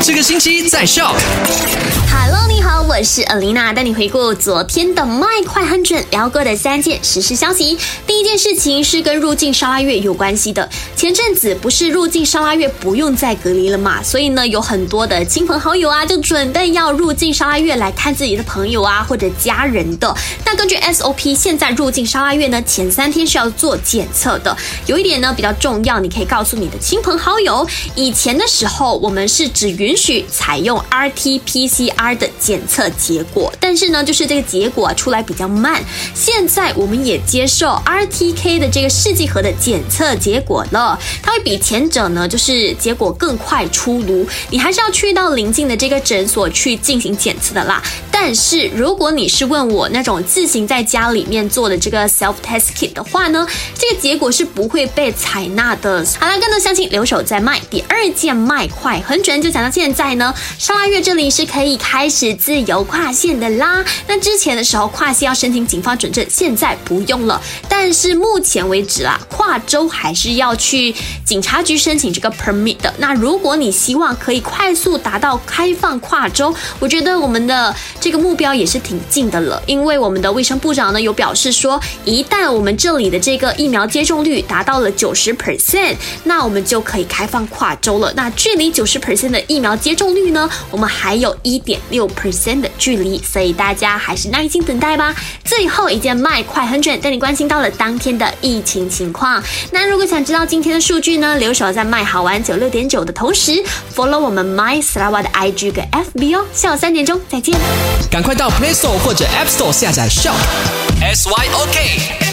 这个星期在笑。Hello，你好，我是 Alina，带你回顾昨天的麦快很准聊过的三件实时消息。第一件事情是跟入境沙拉越有关系的。前阵子不是入境沙拉越不用再隔离了嘛，所以呢，有很多的亲朋好友啊，就准备要入境沙拉越来看自己的朋友啊或者家人的。那根据 SOP，现在入境沙拉越呢，前三天是要做检测的。有一点呢比较重要，你可以告诉你的亲朋好友，以前的时候我们是只允许采用 RT-PCR 的检测结果，但是呢，就是这个结果、啊、出来比较慢。现在我们也接受 RTK 的这个试剂盒的检测结果了，它会比前者呢就是结果更快出炉。你还是要去到临近的这个诊所去进行检测的啦。但是如果你是问我那种自行在家里面做的这个 self test kit 的话呢，这个结果是不会被采纳的。好了，更多详情留守在麦。第二件麦快很准，就讲到现在呢，沙拉月这里是可以开始自由跨线的啦。那之前的时候跨线要申请警方准证，现在不用了。但是目前为止啦，跨州还是要去去警察局申请这个 permit 的。那如果你希望可以快速达到开放跨州，我觉得我们的这个目标也是挺近的了。因为我们的卫生部长呢有表示说，一旦我们这里的这个疫苗接种率达到了九十 percent，那我们就可以开放跨州了。那距离九十 percent 的疫苗接种率呢，我们还有一点六 percent 的距离，所以大家还是耐心等待吧。最后一件麦快很准，带你关心到了当天的疫情情况。那如果想知道今天天的数据呢，留守在卖好玩九六点九的同时，follow 我们 My s l a w a 的 IG 跟 FB 哦。下午三点钟再见。赶快到 Play Store 或者 App Store 下载 Shop S Y O K。